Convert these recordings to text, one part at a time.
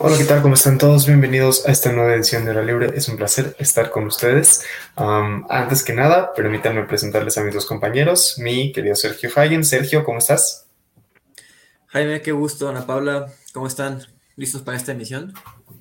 Hola, ¿qué tal? ¿Cómo están todos? Bienvenidos a esta nueva edición de Hora Libre. Es un placer estar con ustedes. Um, antes que nada, permítanme presentarles a mis dos compañeros, mi querido Sergio Hagen. Sergio, ¿cómo estás? Jaime, qué gusto. Ana Paula, ¿cómo están? ¿Listos para esta emisión?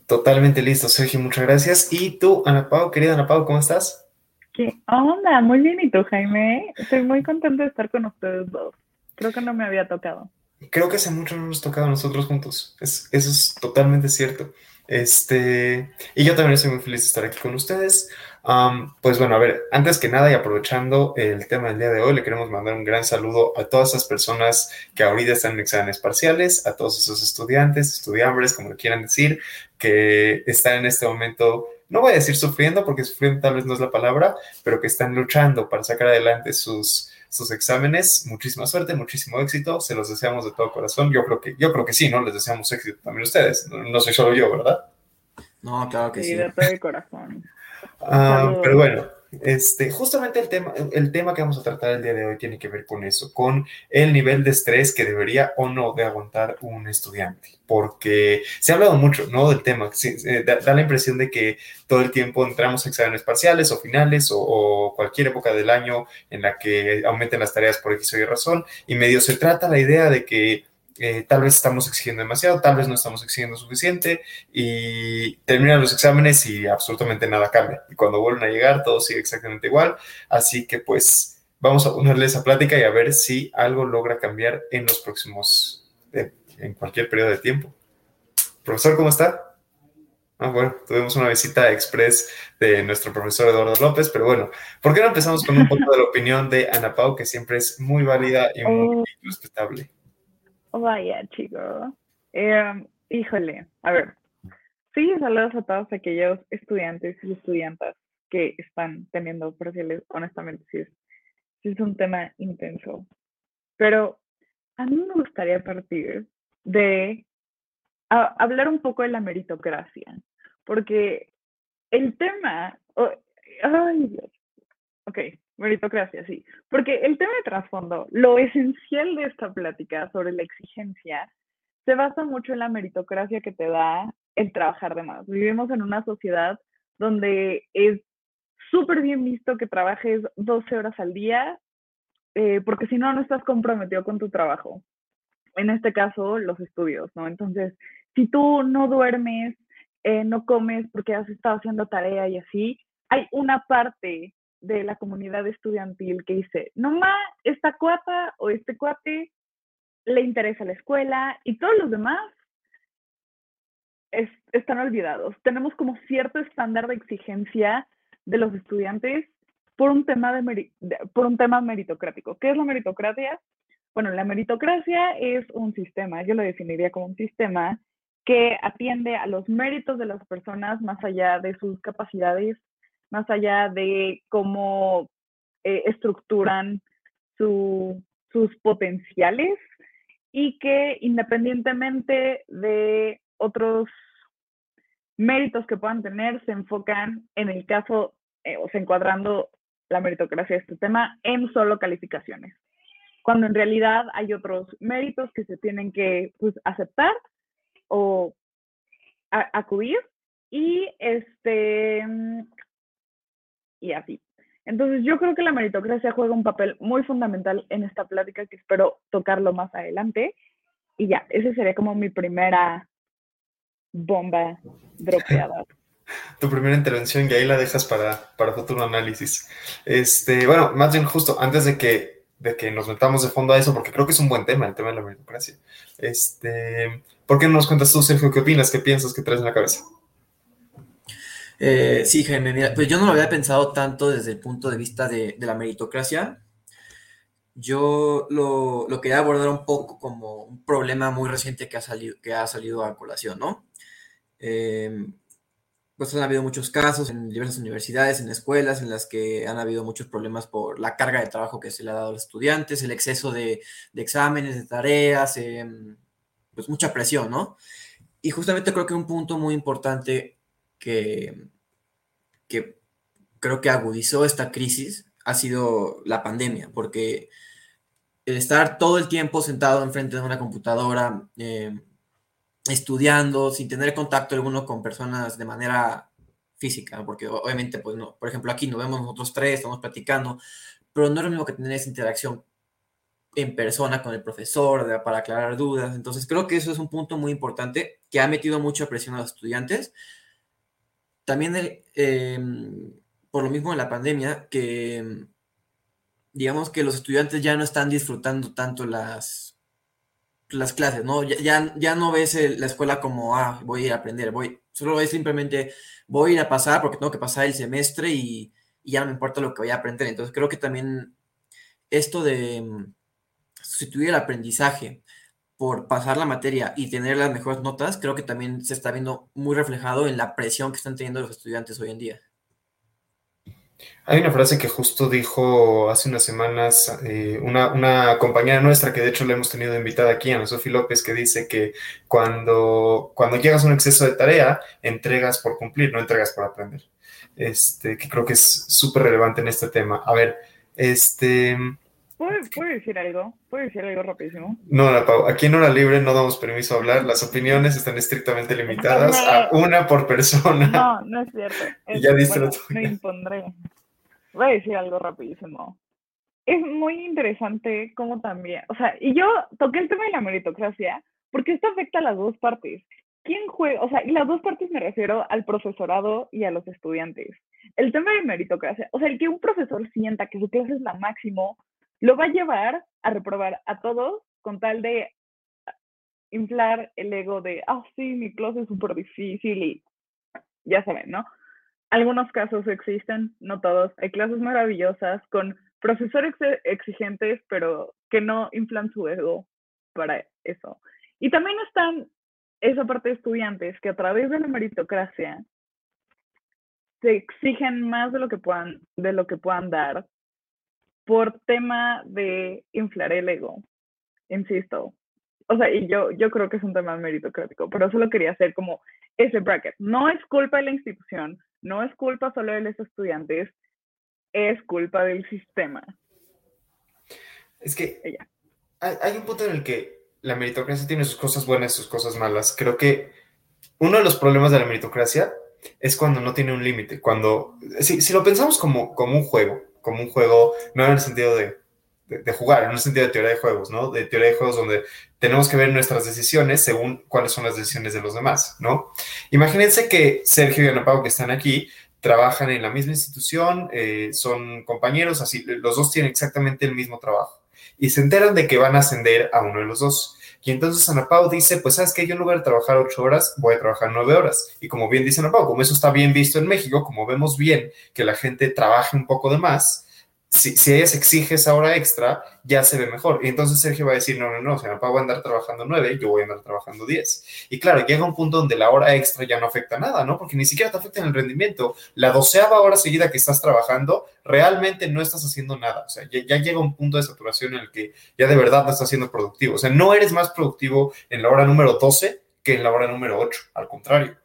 Totalmente listos, Sergio, muchas gracias. Y tú, Ana Pau, querida Ana Pau, ¿cómo estás? ¿Qué onda? Muy bien, ¿y tú, Jaime? Estoy muy contento de estar con ustedes dos. Creo que no me había tocado. Creo que hace mucho no nos tocado a nosotros juntos. Es, eso es totalmente cierto. Este, y yo también estoy muy feliz de estar aquí con ustedes. Um, pues bueno, a ver, antes que nada y aprovechando el tema del día de hoy, le queremos mandar un gran saludo a todas esas personas que ahorita están en exámenes parciales, a todos esos estudiantes, estudiambres, como le quieran decir, que están en este momento, no voy a decir sufriendo, porque sufriendo tal vez no es la palabra, pero que están luchando para sacar adelante sus, sus exámenes. Muchísima suerte, muchísimo éxito. Se los deseamos de todo corazón. Yo creo que, yo creo que sí, ¿no? Les deseamos éxito también a ustedes. No, soy solo yo, ¿verdad? No, claro que sí. Sí, de todo el corazón. Ah, pero bueno, este, justamente el tema, el tema que vamos a tratar el día de hoy tiene que ver con eso, con el nivel de estrés que debería o no de aguantar un estudiante, porque se ha hablado mucho, ¿no? Del tema, eh, da, la impresión de que todo el tiempo entramos a exámenes parciales o finales o, cualquier época del año en la que aumenten las tareas por X o Y razón, y medio se trata la idea de que eh, tal vez estamos exigiendo demasiado, tal vez no estamos exigiendo suficiente y terminan los exámenes y absolutamente nada cambia. Y cuando vuelven a llegar todo sigue exactamente igual. Así que pues vamos a ponerle esa plática y a ver si algo logra cambiar en los próximos, eh, en cualquier periodo de tiempo. Profesor, ¿cómo está? Ah, bueno, tuvimos una visita express de nuestro profesor Eduardo López, pero bueno, ¿por qué no empezamos con un poco de la opinión de Ana Pau, que siempre es muy válida y muy oh. respetable? Vaya, chico. Eh, híjole, a ver. Sí, saludos a todos aquellos estudiantes y estudiantas que están teniendo perfiles. Honestamente, sí es, sí es un tema intenso. Pero a mí me gustaría partir de hablar un poco de la meritocracia, porque el tema, ay ok, Meritocracia, sí. Porque el tema de trasfondo, lo esencial de esta plática sobre la exigencia, se basa mucho en la meritocracia que te da el trabajar de más. Vivimos en una sociedad donde es súper bien visto que trabajes 12 horas al día, eh, porque si no, no estás comprometido con tu trabajo. En este caso, los estudios, ¿no? Entonces, si tú no duermes, eh, no comes porque has estado haciendo tarea y así, hay una parte de la comunidad estudiantil que dice, nomás esta cuata o este cuate le interesa la escuela y todos los demás están olvidados. Tenemos como cierto estándar de exigencia de los estudiantes por un tema, de, por un tema meritocrático. ¿Qué es la meritocracia? Bueno, la meritocracia es un sistema, yo lo definiría como un sistema que atiende a los méritos de las personas más allá de sus capacidades más allá de cómo eh, estructuran sus potenciales y que independientemente de otros méritos que puedan tener, se enfocan en el caso, eh, o se encuadrando la meritocracia de este tema en solo calificaciones, cuando en realidad hay otros méritos que se tienen que pues, aceptar o acudir y este y así. Entonces yo creo que la meritocracia juega un papel muy fundamental en esta plática que espero tocarlo más adelante. Y ya, esa sería como mi primera bomba dropeada. tu primera intervención y ahí la dejas para, para futuro análisis. Este, bueno, más bien justo antes de que, de que nos metamos de fondo a eso, porque creo que es un buen tema, el tema de la meritocracia. Este, ¿Por qué no nos cuentas tú, Sergio, qué opinas, qué piensas, qué traes en la cabeza? Eh, sí, Jaime, mira, pues yo no lo había pensado tanto desde el punto de vista de, la meritocracia. Yo lo, quería abordar un poco como un problema muy reciente que ha salido, que ha salido a colación, ¿no? Em, pues han habido muchos casos en diversas universidades, en escuelas, en las que han habido muchos problemas por la carga de trabajo que se le ha dado a los estudiantes, el exceso de, exámenes, de tareas, em, pues mucha presión, ¿no? Y justamente creo que un punto muy importante que, que creo que agudizó esta crisis ha sido la pandemia, porque estar todo el tiempo sentado enfrente de una computadora, em, estudiando, sin tener contacto alguno con personas de manera física, porque obviamente, pues no, por ejemplo, aquí nos vemos nosotros tres, estamos platicando, pero no es lo mismo que tener esa interacción en persona con el profesor para aclarar dudas. Entonces, creo que eso es un punto muy importante que ha metido mucha presión a los estudiantes. También, em, por lo mismo en la pandemia, que digamos que los estudiantes ya no están disfrutando tanto las, las clases, ¿no? Ya, ya, no ves la escuela como, ah, voy a ir a aprender, voy, solo es simplemente, voy a ir a pasar porque tengo que pasar el semestre y, ya no me importa lo que voy a aprender. Entonces creo que también esto de mm, sustituir el aprendizaje por pasar la materia y tener las mejores notas, creo que también se está viendo muy reflejado en la presión que están teniendo los estudiantes hoy en día. Hay una frase que justo dijo hace unas semanas eh, una, compañera nuestra, que de hecho la hemos tenido invitada aquí, Ana Sofía López, que dice que cuando, cuando llegas a un exceso de tarea, entregas por cumplir, no entregas por aprender. Este, que creo que es súper relevante en este tema. A ver, este... ¿Puedo, decir algo? ¿Puedo decir algo rapidísimo? No, la Pau, aquí en Hora Libre no damos permiso a hablar. Las opiniones están estrictamente limitadas a una por persona. No, no es cierto. y ya disfruto. me impondré. Voy a decir algo rapidísimo. Es muy interesante cómo también, o sea, y yo toqué el tema de la meritocracia porque esto afecta a las dos partes. ¿Quién juega? O sea, y las dos partes me refiero al profesorado y a los estudiantes. El tema de meritocracia, o sea, el que un profesor sienta que su clase es la máximo, lo va a llevar a reprobar a todos con tal de inflar el ego de, ah, sí, mi clase es súper difícil y ya saben, ¿no? Algunos casos existen, no todos. Hay clases maravillosas con profesores exigentes, pero que no inflan su ego para eso. Y también están esa parte de estudiantes que a través de la meritocracia se exigen más de lo que puedan, de lo que puedan dar por tema de inflar el ego, insisto. O sea, y yo, yo creo que es un tema meritocrático, pero solo quería hacer como ese bracket. No es culpa de la institución, no es culpa solo de los estudiantes, es culpa del sistema. Es que hay, un punto en el que la meritocracia tiene sus cosas buenas y sus cosas malas. Creo que uno de los problemas de la meritocracia es cuando no tiene un límite, cuando, si, si, lo pensamos como, como un juego, como un juego, no en el sentido de, de, jugar, en un sentido de teoría de juegos, ¿no? De teoría de juegos donde tenemos que ver nuestras decisiones según cuáles son las decisiones de los demás, ¿no? Imagínense que Sergio y Ana Pau, que están aquí, trabajan en la misma institución, eh, son compañeros, así, los dos tienen exactamente el mismo trabajo y se enteran de que van a ascender a uno de los dos. Y entonces Ana Pau dice, pues sabes que yo en lugar de trabajar ocho horas, voy a trabajar nueve horas. Y como bien dice Ana Pau, como eso está bien visto en México, como vemos bien que la gente trabaje un poco de más, si, si, ella se exige esa hora extra, ya se ve mejor. Y entonces Sergio va a decir, no, no, no, o sea, papá va a andar trabajando nueve, yo voy a andar trabajando diez. Y claro, llega un punto donde la hora extra ya no afecta nada, ¿no? Porque ni siquiera te afecta en el rendimiento. La doceava hora seguida que estás trabajando, realmente no estás haciendo nada. O sea, ya, llega un punto de saturación en el que ya de verdad no estás siendo productivo. O sea, no eres más productivo en la hora número 12 que en la hora número 8, al contrario.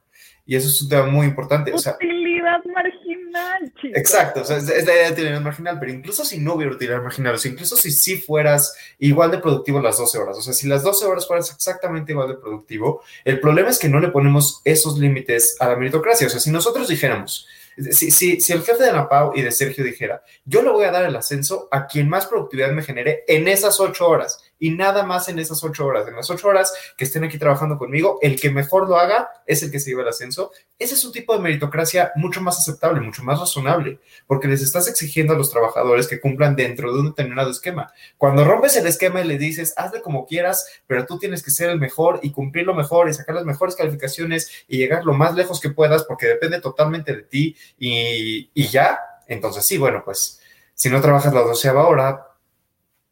Y eso es un tema muy importante. O sea, utilidad marginal, chicos. Exacto, o sea, es, la idea de utilidad marginal, pero incluso si no hubiera utilidad marginal, o sea, incluso si sí fueras igual de productivo las 12 horas, o sea, si las 12 horas fueras exactamente igual de productivo, el problema es que no le ponemos esos límites a la meritocracia. O sea, si nosotros dijéramos, si, si, si, el jefe de Napau y de Sergio dijera, yo le voy a dar el ascenso a quien más productividad me genere en esas ocho horas y nada más en esas ocho horas. En las ocho horas que estén aquí trabajando conmigo, el que mejor lo haga es el que se lleva el ascenso. Ese es un tipo de meritocracia mucho más aceptable, mucho más razonable, porque les estás exigiendo a los trabajadores que cumplan dentro de un determinado esquema. Cuando rompes el esquema y le dices, hazle como quieras, pero tú tienes que ser el mejor y cumplir lo mejor y sacar las mejores calificaciones y llegar lo más lejos que puedas, porque depende totalmente de ti y, ya, entonces sí, bueno, pues si no trabajas la doceava hora,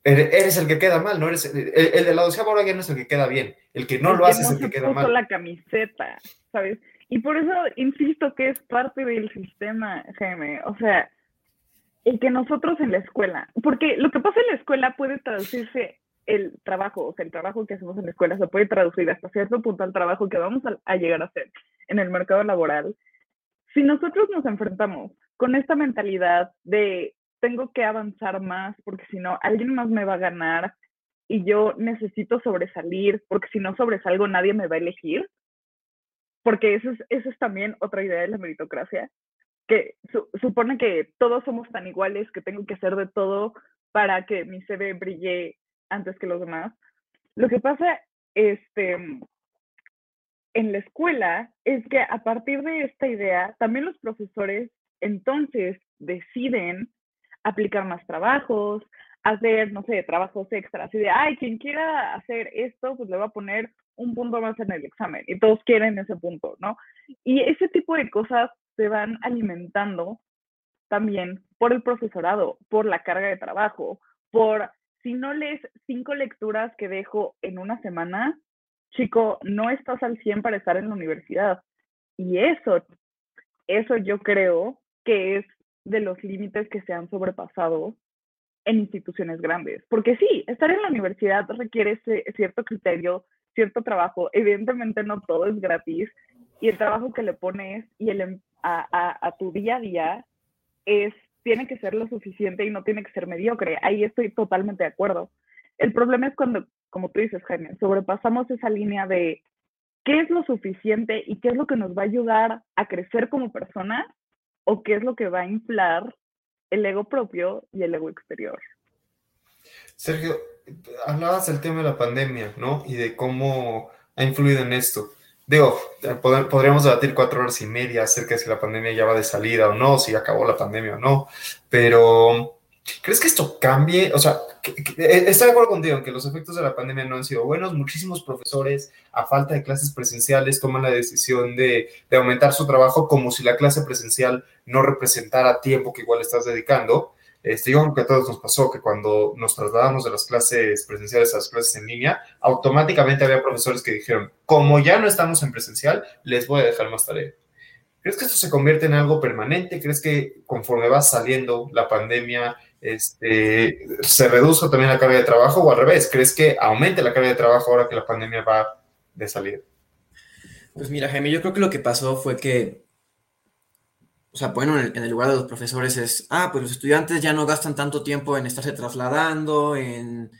eres el que queda mal, no eres el, de la doceava hora ya no es el que queda bien, el que no lo hace es el que queda mal. la camiseta, ¿sabes? Y por eso insisto que es parte del sistema, Jaime. O sea, el que nosotros en la escuela, porque lo que pasa en la escuela puede traducirse el trabajo, o sea, el trabajo que hacemos en la escuela se puede traducir hasta cierto punto al trabajo que vamos a, llegar a hacer en el mercado laboral. Si nosotros nos enfrentamos con esta mentalidad de tengo que avanzar más porque si no, alguien más me va a ganar y yo necesito sobresalir porque si no sobresalgo nadie me va a elegir, porque eso es, eso es también otra idea de la meritocracia, que supone que todos somos tan iguales que tengo que hacer de todo para que mi CV brille antes que los demás. Lo que pasa este, en la escuela es que a partir de esta idea, también los profesores entonces deciden aplicar más trabajos, hacer, no sé, trabajos extras, y de, ay, quien quiera hacer esto, pues le va a poner un punto más en el examen, y todos quieren ese punto, ¿no? Y ese tipo de cosas se van alimentando también por el profesorado, por la carga de trabajo, por si no lees cinco lecturas que dejo en una semana, chico, no estás al 100 para estar en la universidad. Y eso, eso yo creo que es de los límites que se han sobrepasado en instituciones grandes. Porque sí, estar en la universidad requiere cierto criterio, cierto trabajo. Evidentemente no todo es gratis y el trabajo que le pones y el, em, a, a tu día a día es tiene que ser lo suficiente y no tiene que ser mediocre. Ahí estoy totalmente de acuerdo. El problema es cuando, como tú dices, Jaime, sobrepasamos esa línea de qué es lo suficiente y qué es lo que nos va a ayudar a crecer como persona o qué es lo que va a inflar el ego propio y el ego exterior. Sergio, hablabas del tema de la pandemia, ¿no? Y de cómo ha influido en esto. Digo, podríamos debatir cuatro horas y media acerca de si la pandemia ya va de salida o no, si acabó la pandemia o no, pero ¿crees que esto cambie? O sea, eh, estoy de acuerdo contigo en que los efectos de la pandemia no han sido buenos. Muchísimos profesores, a falta de clases presenciales, toman la decisión de, de aumentar su trabajo como si la clase presencial no representara tiempo que igual estás dedicando. Este, yo creo que a todos nos pasó que cuando nos trasladamos de las clases presenciales a las clases en línea, automáticamente había profesores que dijeron, como ya no estamos en presencial, les voy a dejar más tarea. ¿Crees que esto se convierte en algo permanente? ¿Crees que conforme va saliendo la pandemia, este, se reduzca también la carga de trabajo o al revés? ¿Crees que aumente la carga de trabajo ahora que la pandemia va de salida? Pues mira, Jaime, yo creo que lo que pasó fue que o sea, bueno, en el, lugar de los profesores es, ah, pues los estudiantes ya no gastan tanto tiempo en estarse trasladando, en,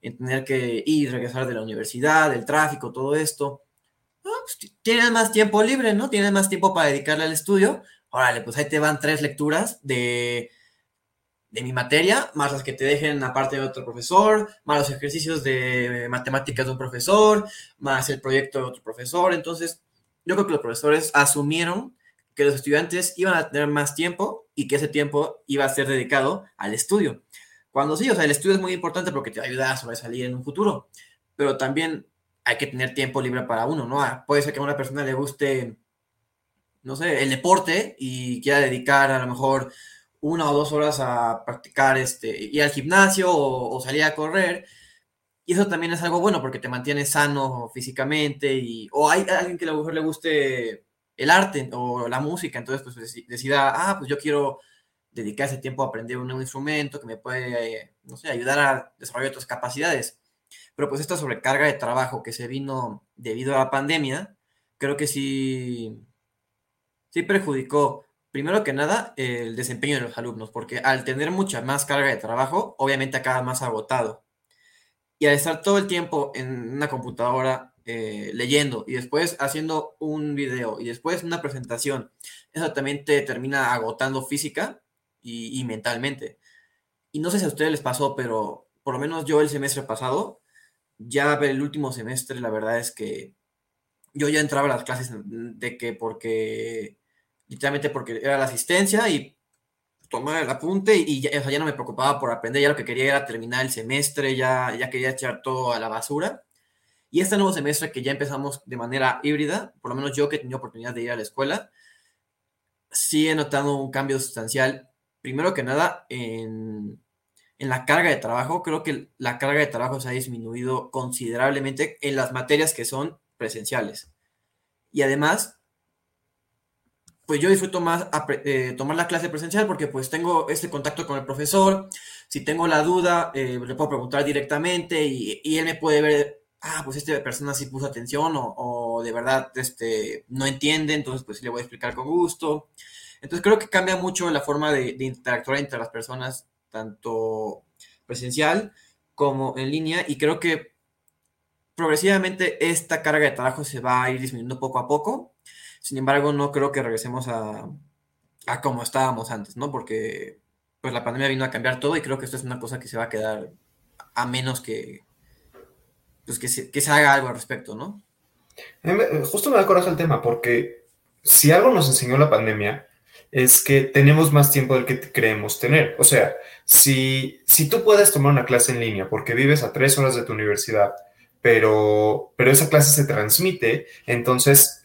tener que ir, regresar de la universidad, del tráfico, todo esto. Ah, pues tienen más tiempo libre, ¿no? Tienen más tiempo para dedicarle al estudio. Órale, pues ahí te van tres lecturas de, de mi materia, más las que te dejen aparte de otro profesor, más los ejercicios de matemáticas de un profesor, más el proyecto de otro profesor. Entonces, yo creo que los profesores asumieron que los estudiantes iban a tener más tiempo y que ese tiempo iba a ser dedicado al estudio. Cuando sí, o sea, el estudio es muy importante porque te ayuda a sobresalir en un futuro, pero también hay que tener tiempo libre para uno, ¿no? Ah, puede ser que a una persona le guste, no sé, el deporte y quiera dedicar a lo mejor una o dos horas a practicar, este, ir al gimnasio o, o salir a correr. Y eso también es algo bueno porque te mantiene sano físicamente y, o hay alguien que a lo mejor le guste el arte o la música, entonces pues decida, ah, pues yo quiero dedicar ese tiempo a aprender un nuevo instrumento que me puede, no sé, ayudar a desarrollar otras capacidades. Pero pues esta sobrecarga de trabajo que se vino debido a la pandemia, creo que sí, sí perjudicó, primero que nada, el desempeño de los alumnos, porque al tener mucha más carga de trabajo, obviamente acaba más agotado. Y al estar todo el tiempo en una computadora eh, leyendo y después haciendo un video y después una presentación, eso también te termina agotando física y, mentalmente. Y no sé si a ustedes les pasó, pero por lo menos yo el semestre pasado, ya el último semestre, la verdad es que yo ya entraba a las clases de que porque, literalmente porque era la asistencia y tomar el apunte y ya, ya no me preocupaba por aprender, ya lo que quería era terminar el semestre, ya, ya quería echar todo a la basura. Y este nuevo semestre que ya empezamos de manera híbrida, por lo menos yo que he tenido oportunidad de ir a la escuela, sí he notado un cambio sustancial. Primero que nada, en, en la carga de trabajo, creo que la carga de trabajo se ha disminuido considerablemente en las materias que son presenciales. Y además, pues yo disfruto más eh, tomar la clase presencial porque pues tengo este contacto con el profesor, si tengo la duda, eh, le puedo preguntar directamente y, y, él me puede ver, ah, pues esta persona sí puso atención o, o, de verdad este, no entiende, entonces pues le voy a explicar con gusto. Entonces creo que cambia mucho la forma de, de interactuar entre las personas, tanto presencial como en línea, y creo que progresivamente esta carga de trabajo se va a ir disminuyendo poco a poco sin embargo, no creo que regresemos a, a como estábamos antes, ¿no? Porque pues la pandemia vino a cambiar todo y creo que esto es una cosa que se va a quedar a menos que, pues, que, se, que se haga algo al respecto, ¿no? Justo me da coraje el tema, porque si algo nos enseñó la pandemia es que tenemos más tiempo del que creemos tener. O sea, si, si tú puedes tomar una clase en línea porque vives a tres horas de tu universidad, pero, pero esa clase se transmite, entonces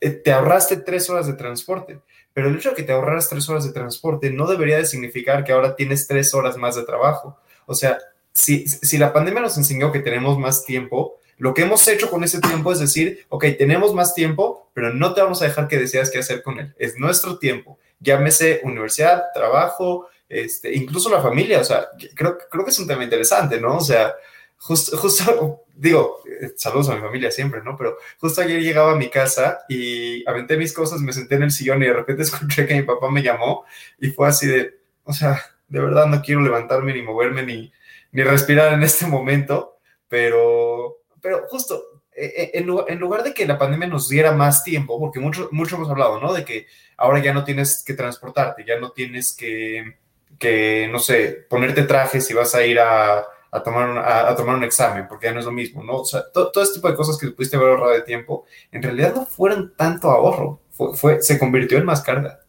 te ahorraste tres horas de transporte. Pero el hecho de que te ahorraras tres horas de transporte no debería de significar que ahora tienes tres horas más de trabajo. O sea, si, si la pandemia nos enseñó que tenemos más tiempo, lo que hemos hecho con ese tiempo es decir, ok, tenemos más tiempo, pero no te vamos a dejar que decidas qué hacer con él. Es nuestro tiempo. Llámese universidad, trabajo, este, incluso la familia. O sea, creo, creo que es un tema interesante, ¿no? O sea, justo, justo digo, eh, saludos a mi familia siempre, ¿no? Pero justo ayer llegaba a mi casa y aventé mis cosas, me senté en el sillón y de repente escuché que mi papá me llamó y fue así de, o sea, de verdad no quiero levantarme ni moverme ni, ni respirar en este momento, pero, pero justo, eh, eh, en lugar, de que la pandemia nos diera más tiempo, porque mucho, mucho hemos hablado, ¿no? De que ahora ya no tienes que transportarte, ya no tienes que, que no sé, ponerte trajes si vas a ir a a tomar, un, a, tomar un examen, porque ya no es lo mismo, ¿no? O sea, todo, este tipo de cosas que pudiste haber ahorrado de tiempo, en realidad no fueron tanto ahorro, fue, fue se convirtió en más carga.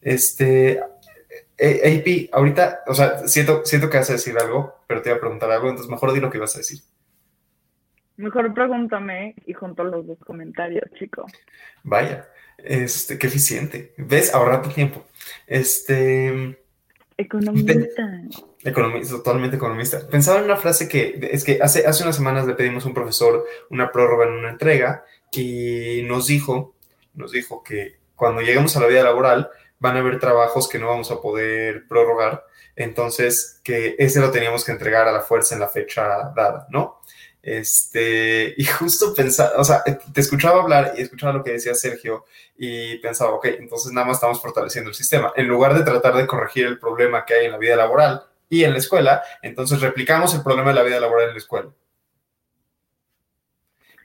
Este, AP, ahorita, o sea, siento, siento que vas a decir algo, pero te voy a preguntar algo, entonces mejor di lo que vas a decir. Mejor pregúntame y junto los dos comentarios, chico. Vaya, este, qué eficiente. ¿Ves? Ahorrando tiempo. Este. Economista. Economista, totalmente economista. Pensaba en una frase que es que hace, hace unas semanas le pedimos a un profesor una prórroga en una entrega y nos dijo, nos dijo que cuando lleguemos a la vida laboral van a haber trabajos que no vamos a poder prorrogar, entonces que ese lo teníamos que entregar a la fuerza en la fecha dada, ¿no? Este, y justo pensaba, o sea, te escuchaba hablar y escuchaba lo que decía Sergio y pensaba, ok, entonces nada más estamos fortaleciendo el sistema. En lugar de tratar de corregir el problema que hay en la vida laboral y en la escuela, entonces replicamos el problema de la vida laboral en la escuela.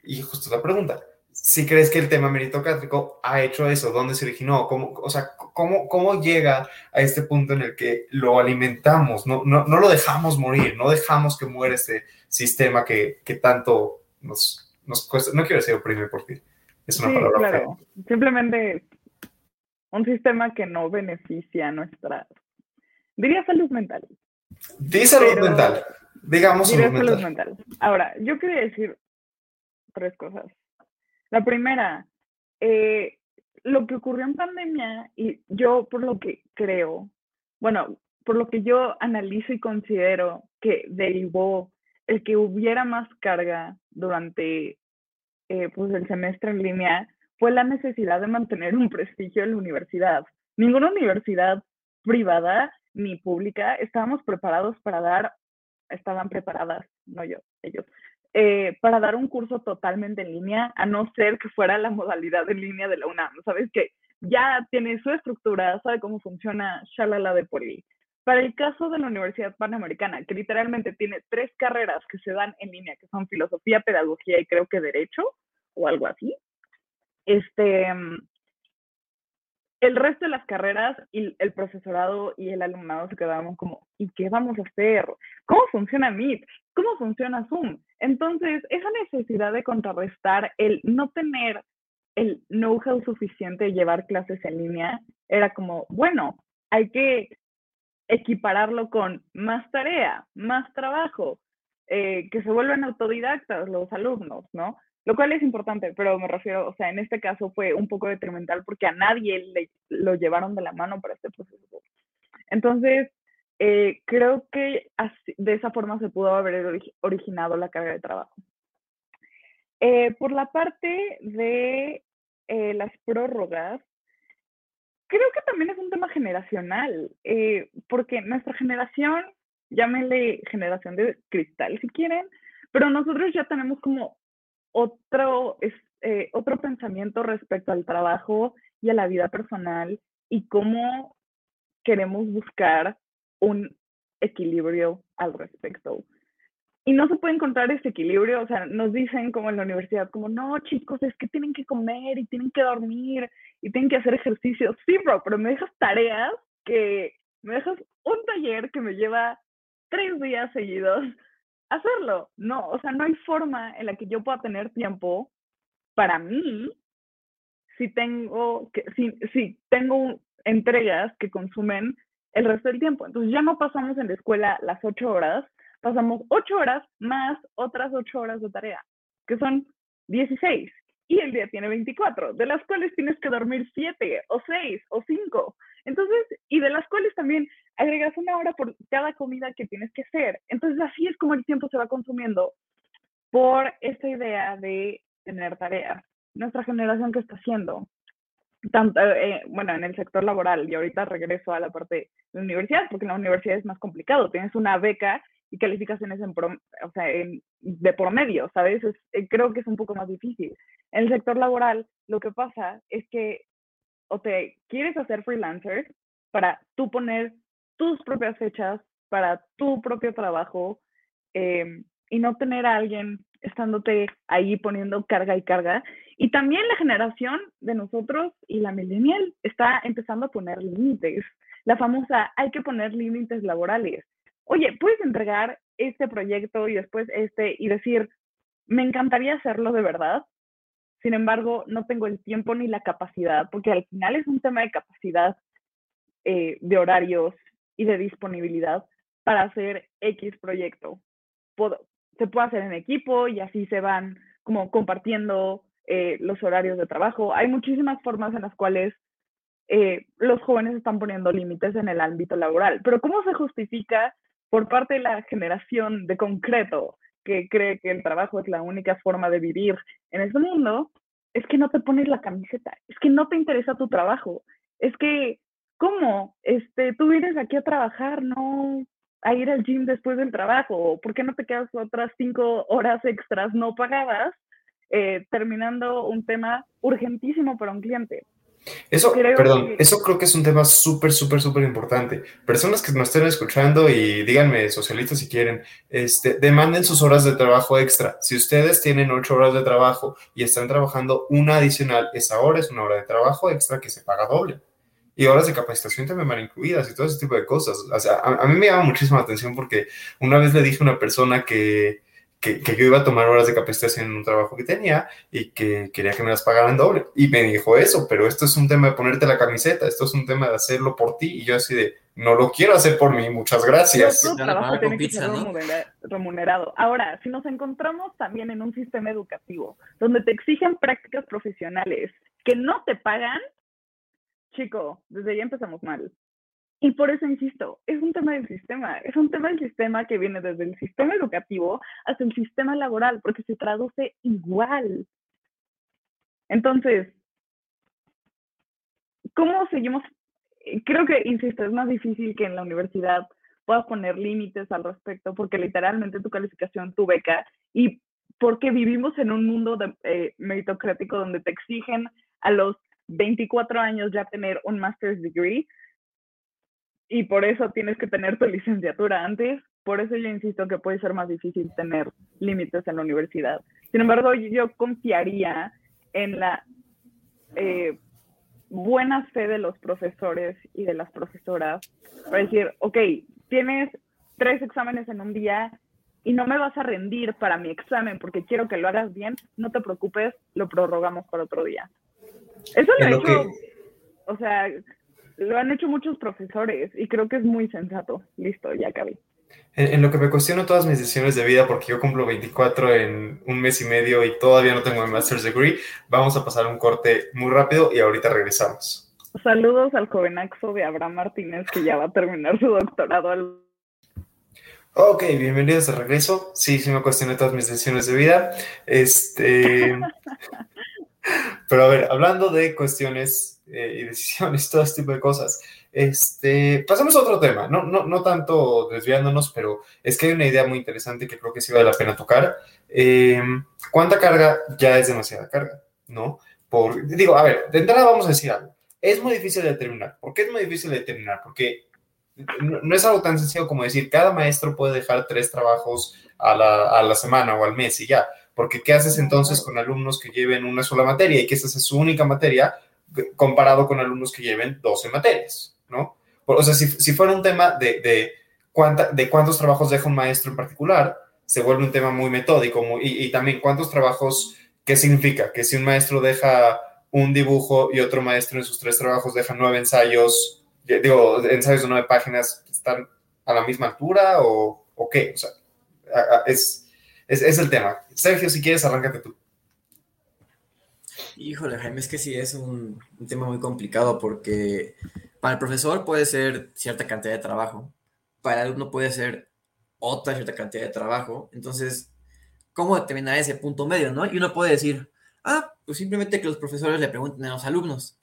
Y justo la pregunta, si crees que el tema meritocrático ha hecho eso, ¿dónde se originó? ¿Cómo, o sea, cómo, cómo llega a este punto en el que lo alimentamos? No, no, no lo dejamos morir, no dejamos que muera este sistema que, que tanto nos, nos, cuesta. No quiero decir oprime porque es una palabra. Claro, simplemente un sistema que no beneficia a nuestra. Diría salud mental. Di salud mental. Digamos salud, salud mental. Ahora, yo quería decir tres cosas. La primera, eh, lo que ocurrió en pandemia, y yo por lo que creo, bueno, por lo que yo analizo y considero que derivó el que hubiera más carga durante eh, pues el semestre en línea, fue la necesidad de mantener un prestigio en la universidad. Ninguna universidad privada ni pública estábamos preparados para dar, estaban preparadas, no yo, ellos, eh, para dar un curso totalmente en línea, a no ser que fuera la modalidad en línea de la UNAM. Sabes que ya tiene su estructura, sabe cómo funciona, shalala de por ahí. Para el caso de la Universidad Panamericana, que literalmente tiene tres carreras que se dan en línea, que son filosofía, pedagogía y creo que derecho o algo así, este, el resto de las carreras y el profesorado y el alumnado se quedaban como, ¿y qué vamos a hacer? ¿Cómo funciona Meet? ¿Cómo funciona Zoom? Entonces, esa necesidad de contrarrestar el no tener el know-how suficiente de llevar clases en línea era como, bueno, hay que equipararlo con más tarea, más trabajo, eh, que se vuelvan autodidactas los alumnos, ¿no? Lo cual es importante, pero me refiero, o sea, en este caso fue un poco detrimental porque a nadie le lo llevaron de la mano para este proceso. Entonces, eh, creo que de esa forma se pudo haber originado la carga de trabajo. Eh, por la parte de eh, las prórrogas, creo que también es un tema generacional, eh, porque nuestra generación, llámenle generación de cristal si quieren, pero nosotros ya tenemos como otro, eh, otro pensamiento respecto al trabajo y a la vida personal y cómo queremos buscar un equilibrio al respecto. Y no se puede encontrar ese equilibrio, o sea, nos dicen como en la universidad, como, no, chicos, es que tienen que comer y tienen que dormir y tienen que hacer ejercicio. Sí, bro, pero me dejas tareas que, me dejas un taller que me lleva tres días seguidos hacerlo. No, o sea, no hay forma en la que yo pueda tener tiempo para mí si tengo, que, si, si tengo entregas que consumen el resto del tiempo. Entonces ya no pasamos en la escuela las ocho horas, pasamos ocho horas más otras ocho horas de tarea, que son 16. Y el día tiene 24, de las cuales tienes que dormir siete o seis o cinco. Entonces, y de las cuales también agregas una hora por cada comida que tienes que hacer. Entonces, así es como el tiempo se va consumiendo por esta idea de tener tareas. Nuestra generación, ¿qué está haciendo? tanto, eh, bueno, en el sector laboral, y ahorita regreso a la parte de la universidad, porque en la universidad es más complicado, tienes una beca y calificaciones en o sea, en, de por medio, ¿sabes? Eh, creo que es un poco más difícil. En el sector laboral, lo que pasa es que o te quieres hacer freelancer para tú poner tus propias fechas para tu propio trabajo em, y no tener a alguien estándote ahí poniendo carga y carga. Y también la generación de nosotros y la millennial está empezando a poner límites. La famosa, hay que poner límites laborales. Oye, puedes entregar este proyecto y después este y decir, me encantaría hacerlo de verdad. Sin embargo, no tengo el tiempo ni la capacidad, porque al final es un tema de capacidad eh, de horarios y de disponibilidad para hacer X proyecto. Se puede hacer en equipo y así se van como compartiendo eh, los horarios de trabajo. Hay muchísimas formas en las cuales eh, los jóvenes están poniendo límites en el ámbito laboral, pero ¿cómo se justifica por parte de la generación de concreto que cree que el trabajo es la única forma de vivir en este mundo? Es que no te pones la camiseta, es que no te interesa tu trabajo, es que, ¿cómo? Este, tú vienes aquí a trabajar, no a ir al gym después del trabajo? ¿Por qué no te quedas otras cinco horas extras no pagadas eh, terminando un tema urgentísimo para un cliente? Eso, perdón, eso creo que es un tema súper, súper, súper importante. Personas que nos estén escuchando y díganme, socialistas, si quieren, este, demanden sus horas de trabajo extra. Si ustedes tienen ocho horas de trabajo y están trabajando una adicional, esa hora es una hora de trabajo extra que se paga doble y horas de capacitación también van incluidas y todo ese tipo de cosas. O sea, a, mí me llama muchísima atención porque una vez le dije a una persona que, que, yo iba a tomar horas de capacitación en un trabajo que tenía y que quería que me las pagaran doble. Y me dijo eso, pero esto es un tema de ponerte la camiseta, esto es un tema de hacerlo por ti. Y yo así de, no lo quiero hacer por mí, muchas gracias. tu trabajo tiene que ser remunerado. Ahora, si nos encontramos también en un sistema educativo donde te exigen prácticas profesionales que no te pagan, chico, desde ya empezamos mal. Y por eso insisto, es un tema del sistema, es un tema del sistema que viene desde el sistema educativo hasta el sistema laboral, porque se traduce igual. Entonces, ¿cómo seguimos? Eh, creo que, insisto, es más difícil que en la universidad puedas poner límites al respecto, porque literalmente tu calificación, tu beca, y porque vivimos en un mundo de, eh, meritocrático donde te exigen a los 24 años ya tener un master's degree y por eso tienes que tener tu licenciatura antes. Por eso yo insisto que puede ser más difícil tener límites en la universidad. Sin embargo, yo confiaría en la eh, buena fe de los profesores y de las profesoras para decir, ok, tienes tres exámenes en un día y no me vas a rendir para mi examen porque quiero que lo hagas bien, no te preocupes, lo prorrogamos para otro día. Eso lo, han hecho, o sea, lo han hecho muchos profesores y creo que es muy sensato. Listo, ya acabé. En, lo que me cuestiono todas mis decisiones de vida, porque yo cumplo 24 en un mes y medio y todavía no tengo mi master's degree, vamos a pasar un corte muy rápido y ahorita regresamos. Saludos al jovenaxo de Abraham Martínez que ya va a terminar su doctorado. Ok, bienvenidos de regreso. Sí, sí me cuestioné todas mis decisiones de vida. Este, Pero a ver, hablando de cuestiones eh, y decisiones, todo este tipo de cosas, este, pasamos a otro tema, no, no, no tanto desviándonos, pero es que hay una idea muy interesante que creo que sí vale la pena tocar. Em, ¿Cuánta carga ya es demasiada carga? ¿No? Por, digo, a ver, de entrada vamos a decir algo. Es muy difícil de determinar. ¿Por qué es muy difícil de determinar? Porque no, es algo tan sencillo como decir, cada maestro puede dejar tres trabajos a la, a la semana o al mes y ya. Porque ¿qué haces entonces con alumnos que lleven una sola materia y que esa es su única materia comparado con alumnos que lleven 12 materias, ¿no? O sea, si, si fuera un tema de, de, cuánta, de cuántos trabajos deja un maestro en particular, se vuelve un tema muy metódico y, y también cuántos trabajos, ¿qué significa? Que si un maestro deja un dibujo y otro maestro en sus tres trabajos deja nueve ensayos, digo, ensayos de nueve páginas, ¿están a la misma altura o, o qué? O sea, es, es, es, el tema. Sergio, si quieres, arráncate tú. Híjole, Jaime, es que sí es un, un, tema muy complicado porque para el profesor puede ser cierta cantidad de trabajo, para el alumno puede ser otra cierta cantidad de trabajo. Entonces, ¿cómo determinar ese punto medio, no? Y uno puede decir, ah, pues simplemente que los profesores le pregunten a los alumnos,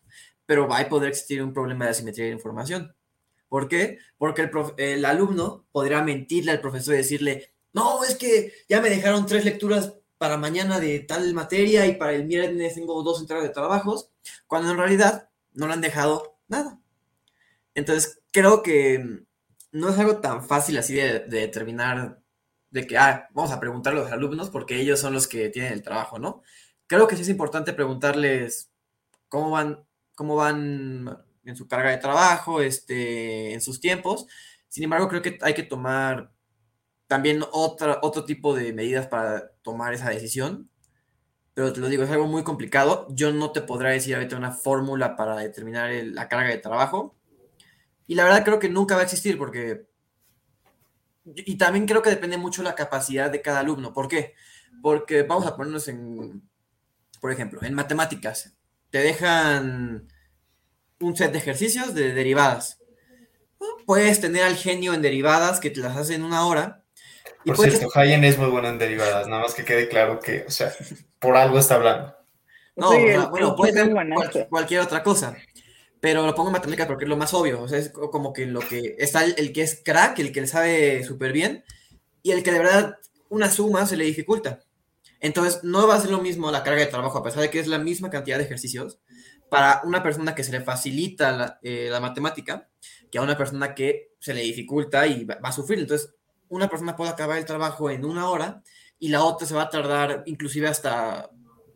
pero va a poder existir un problema de asimetría de información. ¿Por qué? Porque el, el alumno podrá mentirle al profesor y decirle, no, es que ya me dejaron tres lecturas para mañana de tal materia y para el viernes tengo dos entradas de trabajos, cuando en realidad no le han dejado nada. Entonces, creo que no es algo tan fácil así de, de determinar de que, ah, vamos a preguntar a los alumnos porque ellos son los que tienen el trabajo, ¿no? Creo que sí es importante preguntarles cómo van, cómo van en su carga de trabajo, este, en sus tiempos. Sin embargo, creo que hay que tomar también otra, otro tipo de medidas para tomar esa decisión. Pero te lo digo, es algo muy complicado. Yo no te podré decir ahorita una fórmula para determinar la carga de trabajo. Y la verdad creo que nunca va a existir porque... Y también creo que depende mucho la capacidad de cada alumno. ¿Por qué? Porque vamos a ponernos en, por ejemplo, en matemáticas. Te dejan un set de ejercicios de derivadas. Puedes tener al genio en derivadas que te las hace en una hora por cierto, Hayen es muy bueno en derivadas, nada más que quede claro que, o sea, por algo está hablando. No, sí, bueno, puede ser cual, cualquier otra cosa. Pero lo pongo en matemáticas porque es lo más obvio. O sea, es como que lo que está el, el que es crack, el que le sabe súper bien, y el que de verdad una suma se le dificulta. Entonces, no va a ser lo mismo la carga de trabajo, a pesar de que es la misma cantidad de ejercicios, para una persona que se le facilita la, eh, la matemática, que a una persona que se le dificulta y va, va a sufrir. Entonces, una persona puede acabar el trabajo en una hora y la otra se va a tardar inclusive hasta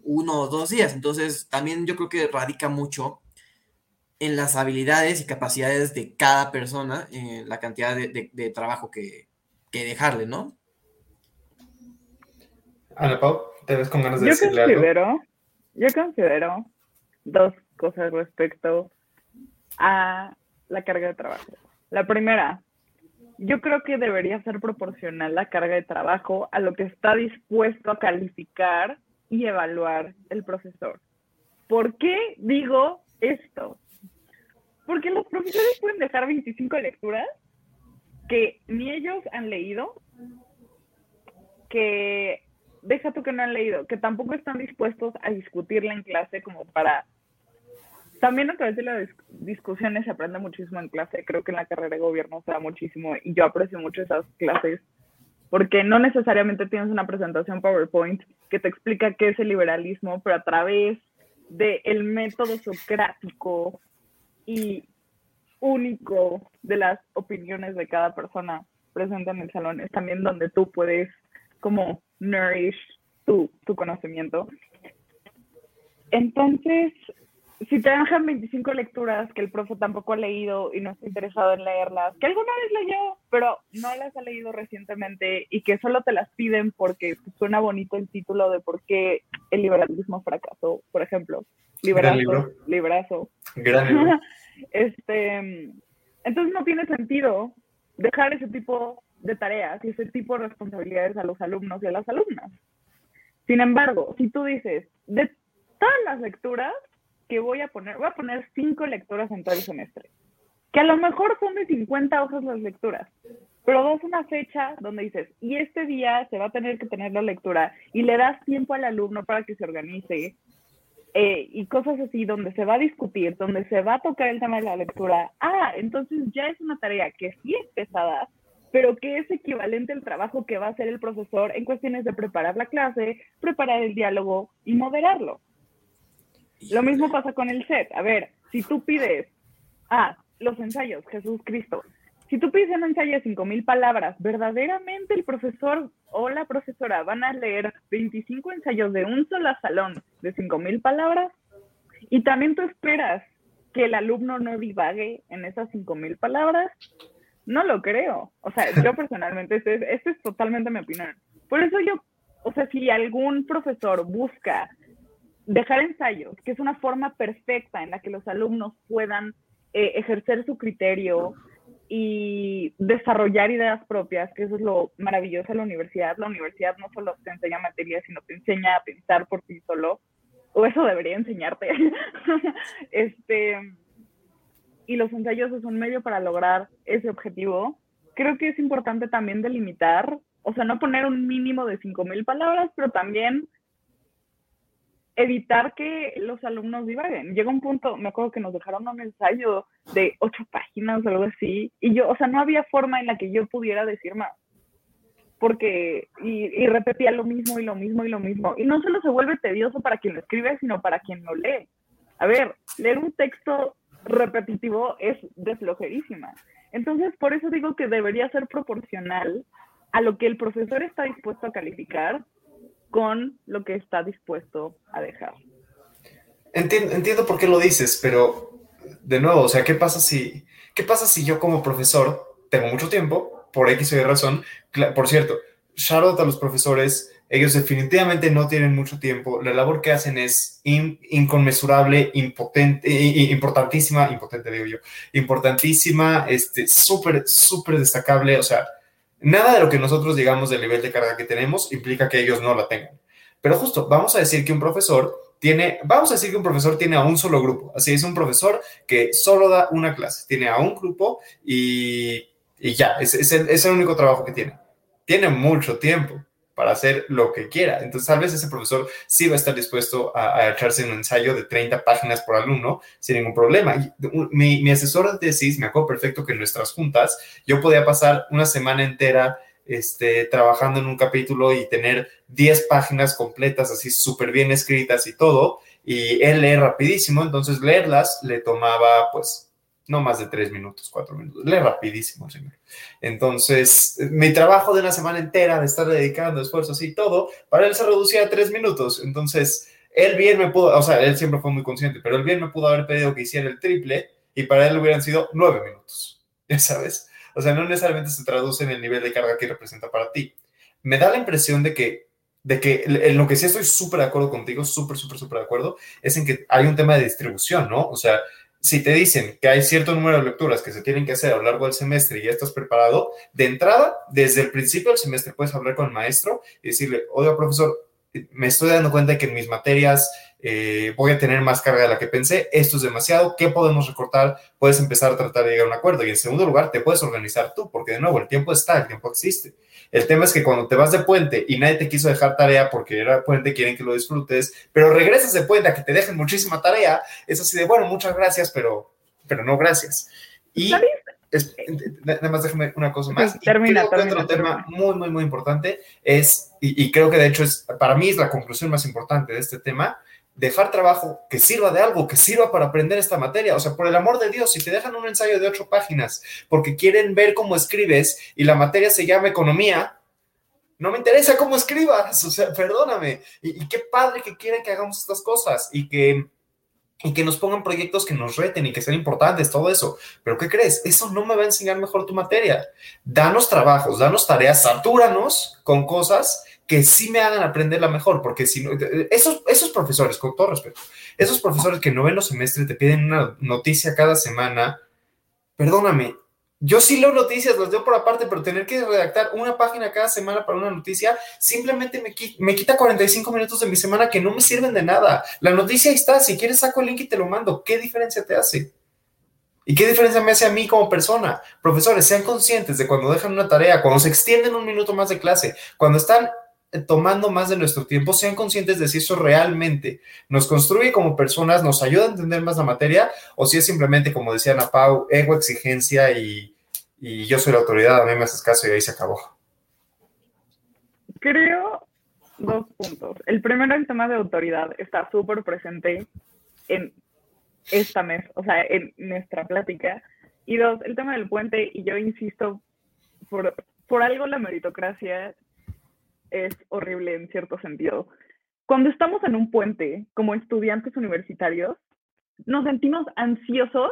uno o dos días. Entonces, también yo creo que radica mucho en las habilidades y capacidades de cada persona, en la cantidad de, de, de trabajo que, que, dejarle, ¿no? Ana Pau, ¿te ves con ganas de yo decirle considero, algo? Yo considero dos cosas respecto a la carga de trabajo. La primera, yo creo que debería ser proporcional la carga de trabajo a lo que está dispuesto a calificar y evaluar el profesor. ¿Por qué digo esto? Porque los profesores pueden dejar 25 lecturas que ni ellos han leído, que deja tú que no han leído, que tampoco están dispuestos a discutirla en clase como para también a través de las discusiones se aprende muchísimo en clase. Creo que en la carrera de gobierno se da muchísimo y yo aprecio mucho esas clases porque no necesariamente tienes una presentación PowerPoint que te explica qué es el liberalismo, pero a través del el método socrático y único de las opiniones de cada persona presente en el salón es también donde tú puedes como nourish tu, tu conocimiento. Entonces, si te dejan 25 lecturas que el profe tampoco ha leído y no está interesado en leerlas, que alguna vez leyó, pero no las ha leído recientemente y que solo te las piden porque suena bonito el título de por qué el liberalismo fracasó, por ejemplo. Librazo, librazo. Gran libro. este, entonces no tiene sentido dejar ese tipo de tareas y ese tipo de responsabilidades a los alumnos y a las alumnas. Sin embargo, si tú dices, de todas las lecturas, que voy a poner, voy a poner cinco lecturas en todo el semestre, que a lo mejor son de 50 hojas las lecturas, pero das una fecha donde dices, y este día se va a tener que tener la lectura y le das tiempo al alumno para que se organice eh, y cosas así, donde se va a discutir, donde se va a tocar el tema de la lectura, ah, entonces ya es una tarea que sí es pesada, pero que es equivalente al trabajo que va a hacer el profesor en cuestiones de preparar la clase, preparar el diálogo y moderarlo. Lo mismo pasa con el set. A ver, si tú pides, ah, los ensayos, Jesús Cristo, si tú pides un ensayo de 5.000 palabras, ¿verdaderamente el profesor o la profesora van a leer 25 ensayos de un solo salón de 5.000 palabras? Y también tú esperas que el alumno no divague en esas 5.000 palabras. No lo creo. O sea, yo personalmente, esta es, este es totalmente mi opinión. Por eso yo, o sea, si algún profesor busca dejar ensayos, que es una forma perfecta en la que los alumnos puedan eh, ejercer su criterio y desarrollar ideas propias, que eso es lo maravilloso de la universidad. La universidad no solo te enseña materias, sino te enseña a pensar por ti solo, o eso debería enseñarte. este, y los ensayos es un medio para lograr ese objetivo. Creo que es importante también delimitar, o sea, no poner un mínimo de 5.000 palabras, pero también evitar que los alumnos divaguen. Llega un punto, me acuerdo que nos dejaron un ensayo de ocho páginas o algo así, y yo, o sea, no había forma en la que yo pudiera decir más. Porque, y, repetía lo mismo y lo mismo y lo mismo. Y no solo se vuelve tedioso para quien lo escribe, sino para quien lo lee. A ver, leer un texto repetitivo es deslojerísima. Entonces, por eso digo que debería ser proporcional a lo que el profesor está dispuesto a calificar con lo que está dispuesto a dejar. Entiendo, entiendo por qué lo dices, pero de nuevo, o sea, ¿qué pasa si, qué pasa si yo como profesor tengo mucho tiempo, por X o Y razón? Por cierto, shout a los profesores, ellos definitivamente no tienen mucho tiempo, la labor que hacen es inconmensurable, impotente, importantísima, impotente digo yo, importantísima, este, súper, súper destacable, o sea, Nada de lo que nosotros digamos del nivel de carga que tenemos implica que ellos no la tengan. Pero justo, vamos a decir que un profesor tiene, vamos a decir que un profesor tiene a un solo grupo. Así es un profesor que solo da una clase, tiene a un grupo y, ya, es, es el único trabajo que tiene. Tiene mucho tiempo para hacer lo que quiera. Entonces, tal vez ese profesor sí va a estar dispuesto a, echarse un ensayo de 30 páginas por alumno sin ningún problema. Mi, mi asesor de tesis me acuerdo perfecto que en nuestras juntas yo podía pasar una semana entera este, trabajando en un capítulo y tener 10 páginas completas, así súper bien escritas y todo, y él lee rapidísimo, entonces leerlas le tomaba pues no más de tres minutos, cuatro minutos. Lee rapidísimo, señor. Entonces, mi trabajo de una semana entera de estar dedicando esfuerzos y todo, para él se reducía a tres minutos. Entonces, él bien me pudo, o sea, él siempre fue muy consciente, pero él bien me pudo haber pedido que hiciera el triple y para él hubieran sido nueve minutos, ya sabes. O sea, no necesariamente se traduce en el nivel de carga que representa para ti. Me da la impresión de que, de que en lo que sí estoy súper de acuerdo contigo, súper, súper, súper de acuerdo, es en que hay un tema de distribución, ¿no? O sea, si te dicen que hay cierto número de lecturas que se tienen que hacer a lo largo del semestre y ya estás preparado, de entrada, desde el principio del semestre puedes hablar con el maestro y decirle, oiga, profesor, me estoy dando cuenta que en mis materias eh, voy a tener más carga de la que pensé, esto es demasiado, ¿qué podemos recortar? Puedes empezar a tratar de llegar a un acuerdo. Y en segundo lugar, te puedes organizar tú, porque de nuevo, el tiempo está, el tiempo existe. El tema es que cuando te vas de puente y nadie te quiso dejar tarea porque era puente, quieren que lo disfrutes, pero regresas de puente a que te dejen muchísima tarea, es así de, bueno, muchas gracias, pero, pero no gracias. Y es, nada más déjame una cosa más. Termina, otro tema muy, muy, muy importante es, y, y, creo que de hecho es, para mí es la conclusión más importante de este tema, dejar trabajo que sirva de algo, que sirva para aprender esta materia. O sea, por el amor de Dios, si te dejan un ensayo de ocho páginas porque quieren ver cómo escribes y la materia se llama economía, no me interesa cómo escribas, o sea, perdóname. Y, qué padre que quieren que hagamos estas cosas y que, y que nos pongan proyectos que nos reten y que sean importantes, todo eso. Pero ¿qué crees? Eso no me va a enseñar mejor tu materia. Danos trabajos, danos tareas, satúranos con cosas que sí me hagan aprenderla mejor, porque si no, esos, esos profesores, con todo respeto, esos profesores que noveno semestre te piden una noticia cada semana, perdóname, yo sí leo noticias, las leo por aparte, pero tener que redactar una página cada semana para una noticia simplemente me, me quita 45 minutos de mi semana que no me sirven de nada. La noticia ahí está, si quieres saco el link y te lo mando. ¿Qué diferencia te hace? ¿Y qué diferencia me hace a mí como persona? Profesores, sean conscientes de cuando dejan una tarea, cuando se extienden un minuto más de clase, cuando están tomando más de nuestro tiempo, sean conscientes de si eso realmente nos construye como personas, nos ayuda a entender más la materia, o si es simplemente, como decía Ana Pau, ego, exigencia y, y yo soy la autoridad, a mí me haces caso y ahí se acabó. Creo dos puntos. El primero, el tema de autoridad, está súper presente en esta mes, o sea, en nuestra plática. Y dos, el tema del puente, y yo insisto, por, por algo la meritocracia es horrible en cierto sentido. Cuando estamos en un puente como estudiantes universitarios, nos sentimos ansiosos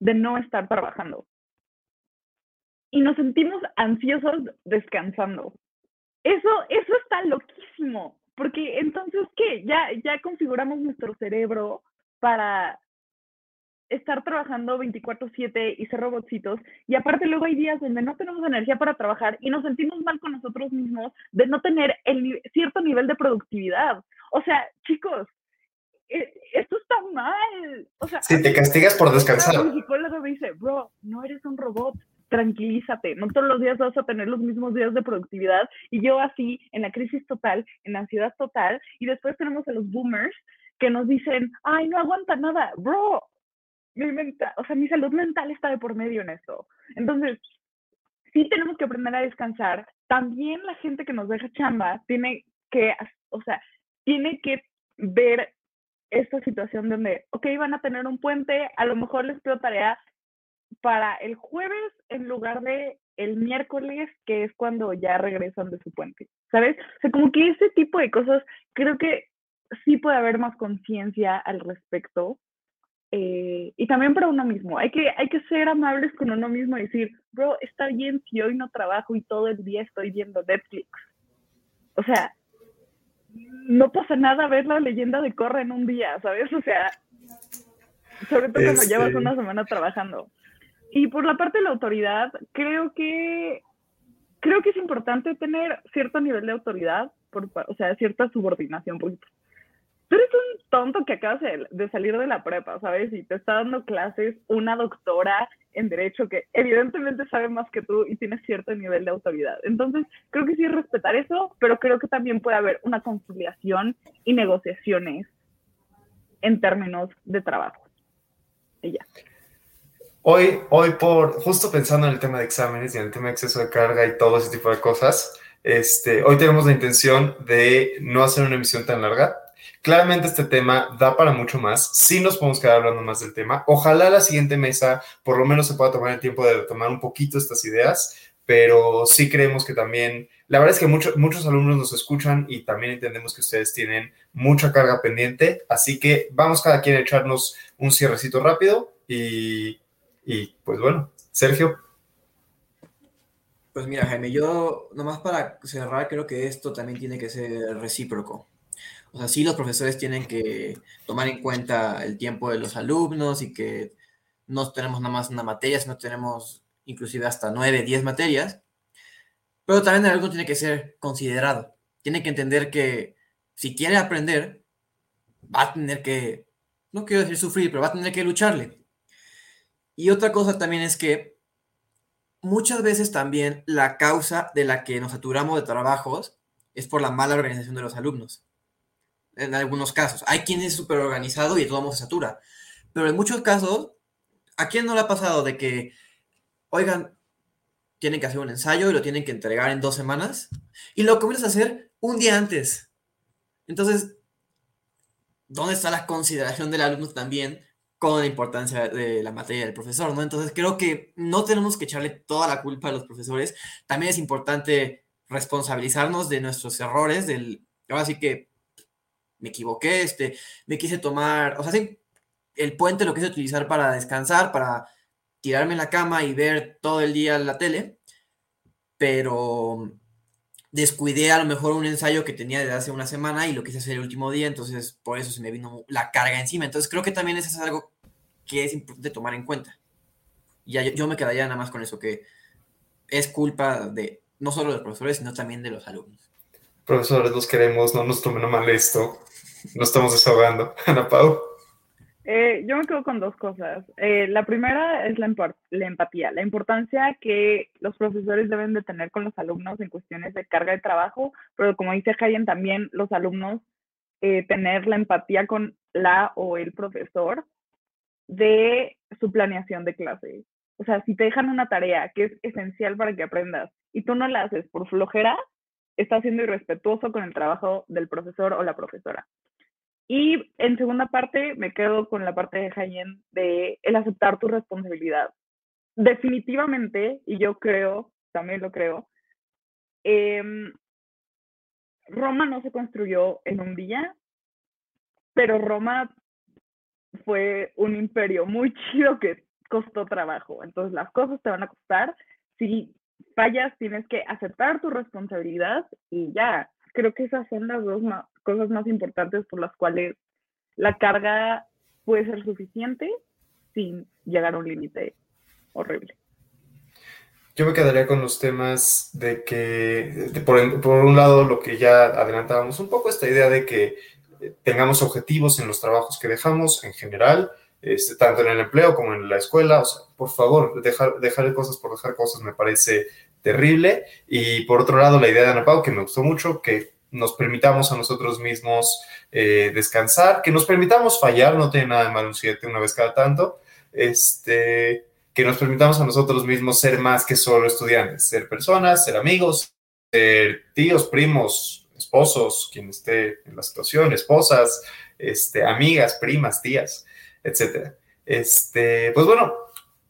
de no estar trabajando. Y nos sentimos ansiosos descansando. Eso, eso está loquísimo, porque entonces, ¿qué? Ya, ya configuramos nuestro cerebro para estar trabajando 24/7 y ser robotcitos. Y aparte luego hay días donde no tenemos energía para trabajar y nos sentimos mal con nosotros mismos de no tener el cierto nivel de productividad. O sea, chicos, eh, esto está mal. O sea, si te castigas por descansar. Mi psicólogo me dice, bro, no eres un robot, tranquilízate, no todos los días vas a tener los mismos días de productividad y yo así en la crisis total, en la ansiedad total y después tenemos a los boomers que nos dicen, ay, no aguanta nada, bro, mi mental, o sea, mi salud mental está de por medio en esto. Entonces, sí tenemos que aprender a descansar. También la gente que nos deja chamba tiene que, o sea, tiene que ver esta situación donde, ok, van a tener un puente, a lo mejor les pido tarea para el jueves en lugar de el miércoles, que es cuando ya regresan de su puente, ¿sabes? O sea, como que ese tipo de cosas, creo que sí puede haber más conciencia al respecto. Eh, y también para uno mismo, hay que, hay que ser amables con uno mismo y decir, bro, está bien si hoy no trabajo y todo el día estoy viendo Netflix. O sea, no pasa nada ver la leyenda de Corra en un día, ¿sabes? O sea, sobre todo cuando llevas este una semana trabajando. Y por la parte de la autoridad, creo que creo que es importante tener cierto nivel de autoridad, por, o sea, cierta subordinación, porque tú eres un tonto que acabas de, salir de la prepa, ¿sabes? Y te está dando clases una doctora en derecho que evidentemente sabe más que tú y tiene cierto nivel de autoridad. Entonces, creo que sí respetar eso, pero creo que también puede haber una conciliación y negociaciones en términos de trabajo. Y ya. Hoy, hoy por, justo pensando en el tema de exámenes y en el tema de exceso de carga y todo ese tipo de cosas, este, hoy tenemos la intención de no hacer una emisión tan larga. Claramente este tema da para mucho más. Sí nos podemos quedar hablando más del tema. Ojalá la siguiente mesa por lo menos se pueda tomar el tiempo de tomar un poquito estas ideas, pero sí creemos que también, la verdad es que muchos alumnos nos escuchan y también entendemos que ustedes tienen mucha carga pendiente, así que vamos cada quien a echarnos un cierrecito rápido y y pues bueno, Sergio. Pues mira, Jaime, yo nomás para cerrar, creo que esto también tiene que ser recíproco. O sea, sí los profesores tienen que tomar en cuenta el tiempo de los alumnos y que no tenemos nada más una materia, sino tenemos inclusive hasta nueve, diez materias. Pero también el alumno tiene que ser considerado. Tiene que entender que si quiere aprender, va a tener que, no quiero decir sufrir, pero va a tener que lucharle. Y otra cosa también es que muchas veces también la causa de la que nos saturamos de trabajos es por la mala organización de los alumnos. En algunos casos. Hay quien es súper organizado y todo se satura. Pero en muchos casos, ¿a quién no le ha pasado de que, oigan, tienen que hacer un ensayo y lo tienen que entregar en dos semanas? Y lo comienzas a hacer un día antes. Entonces, ¿dónde está la consideración del alumno también con la importancia de la materia del profesor, ¿no? Entonces creo que no tenemos que echarle toda la culpa a los profesores. También es importante responsabilizarnos de nuestros errores, del, ahora sí que me equivoqué, este, me quise tomar, o sea, sí, el puente lo quise utilizar para descansar, para tirarme en la cama y ver todo el día la tele, pero descuidé a lo mejor un ensayo que tenía desde hace una semana y lo quise hacer el último día, entonces por eso se me vino la carga encima. Entonces creo que también eso es algo que es importante tomar en cuenta. Ya, yo, me quedaría nada más con eso, que es culpa de no solo de los profesores, sino también de los alumnos. Profesores, los queremos, no nos tomen mal esto. No estamos desahogando. Ana Pau. Eh, yo me quedo con dos cosas. Eh, la primera es la, la, empatía, la importancia que los profesores deben de tener con los alumnos en cuestiones de carga de trabajo, pero como dice Hayen, también los alumnos eh, tener la empatía con la o el profesor de su planeación de clase. O sea, si te dejan una tarea que es esencial para que aprendas y tú no la haces por flojera, estás siendo irrespetuoso con el trabajo del profesor o la profesora. Y en segunda parte, me quedo con la parte de Jayen de el aceptar tu responsabilidad. Definitivamente, y yo creo, también lo creo, em, Roma no se construyó en un día, pero Roma fue un imperio muy chido que costó trabajo. Entonces las cosas te van a costar. Si fallas, tienes que aceptar tu responsabilidad y ya. Creo que esas son las dos cosas más importantes por las cuales la carga puede ser suficiente sin llegar a un límite horrible. Yo me quedaría con los temas de que, por, por, un lado, lo que ya adelantábamos un poco, esta idea de que tengamos objetivos en los trabajos que dejamos en general, este, tanto en el empleo como en la escuela. O sea, por favor, dejar, dejar cosas por dejar cosas me parece terrible. Y por otro lado, la idea de Ana Pau, que me gustó mucho, que nos permitamos a nosotros mismos eh, descansar, que nos permitamos fallar, no tiene nada de malo un 7 una vez cada tanto, este, que nos permitamos a nosotros mismos ser más que solo estudiantes, ser personas, ser amigos, ser tíos, primos, esposos, quien esté en la situación, esposas, este, amigas, primas, tías, etcétera. Este, pues bueno,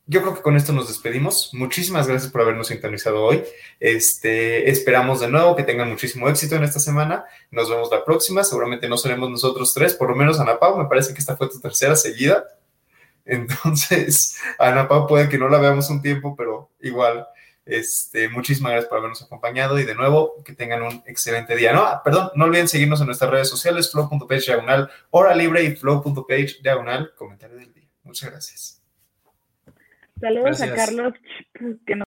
yo creo que con esto nos despedimos. Muchísimas gracias por habernos sintonizado hoy. Este, esperamos de nuevo que tengan muchísimo éxito en esta semana. Nos vemos la próxima. Seguramente no seremos nosotros tres, por lo menos Ana Pau. Me parece que esta fue tu tercera seguida. Entonces, Ana Pau puede que no la veamos un tiempo, pero igual. Este, muchísimas gracias por habernos acompañado y de nuevo que tengan un excelente día. No, ah, perdón, no olviden seguirnos en nuestras redes sociales, flow.page diagonal, hora libre y flow.page diagonal, comentario del día. Muchas gracias. Saludos a Carlos, que